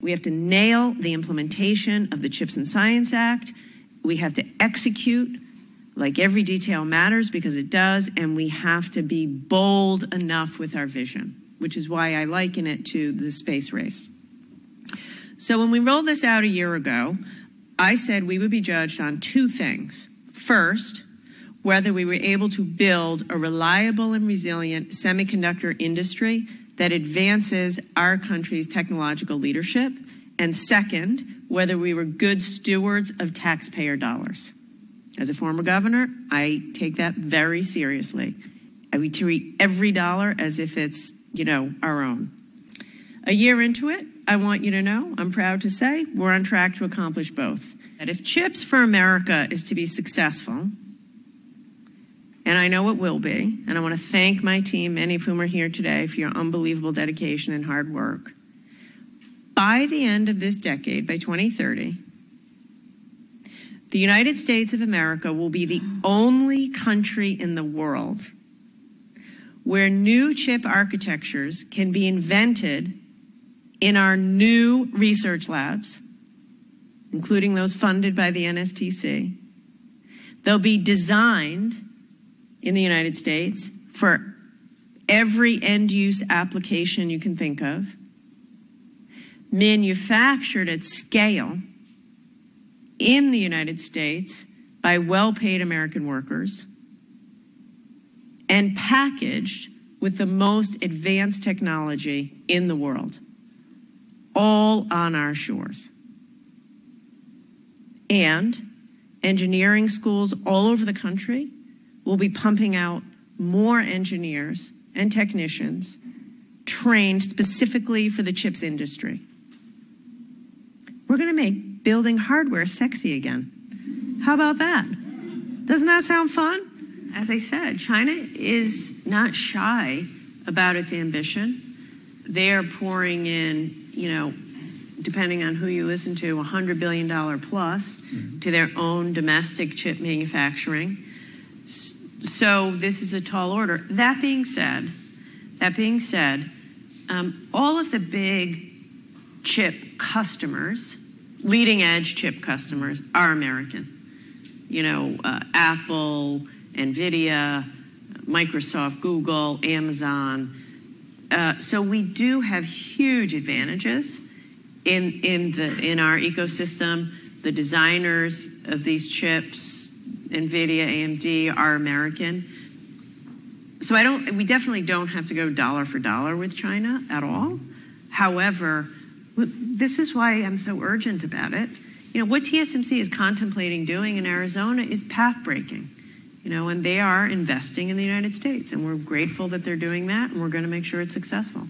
We have to nail the implementation of the CHIPS and Science Act. We have to execute like every detail matters because it does, and we have to be bold enough with our vision, which is why I liken it to the space race. So when we rolled this out a year ago, I said we would be judged on two things. First, whether we were able to build a reliable and resilient semiconductor industry that advances our country's technological leadership. And second, whether we were good stewards of taxpayer dollars. As a former governor, I take that very seriously. We treat every dollar as if it's, you know, our own. A year into it, I want you to know, I'm proud to say, we're on track to accomplish both. That if CHIPS for America is to be successful, and I know it will be, and I want to thank my team, many of whom are here today, for your unbelievable dedication and hard work. By the end of this decade, by 2030, the United States of America will be the only country in the world where new chip architectures can be invented in our new research labs, including those funded by the NSTC. They'll be designed in the United States for every end use application you can think of, manufactured at scale in the United States by well paid American workers, and packaged with the most advanced technology in the world all on our shores. And engineering schools all over the country will be pumping out more engineers and technicians trained specifically for the chips industry. We're going to make building hardware sexy again. How about that? Doesn't that sound fun? As I said, China is not shy about its ambition. They are pouring in you know, depending on who you listen to, $100 billion plus mm-hmm. to their own domestic chip manufacturing. So this is a tall order. That being said, that being said, um, all of the big chip customers, leading edge chip customers, are American. You know, uh, Apple, NVIDIA, Microsoft, Google, Amazon, uh, so we do have huge advantages in, in, the, in our ecosystem. The designers of these chips, NVIDIA, AMD, are American. So I don't, we definitely don't have to go dollar for dollar with China at all. However, this is why I'm so urgent about it. You know, what TSMC is contemplating doing in Arizona is path breaking you know, and they are investing in the United States. And we're grateful that they're doing that, and we're going to make sure it's successful.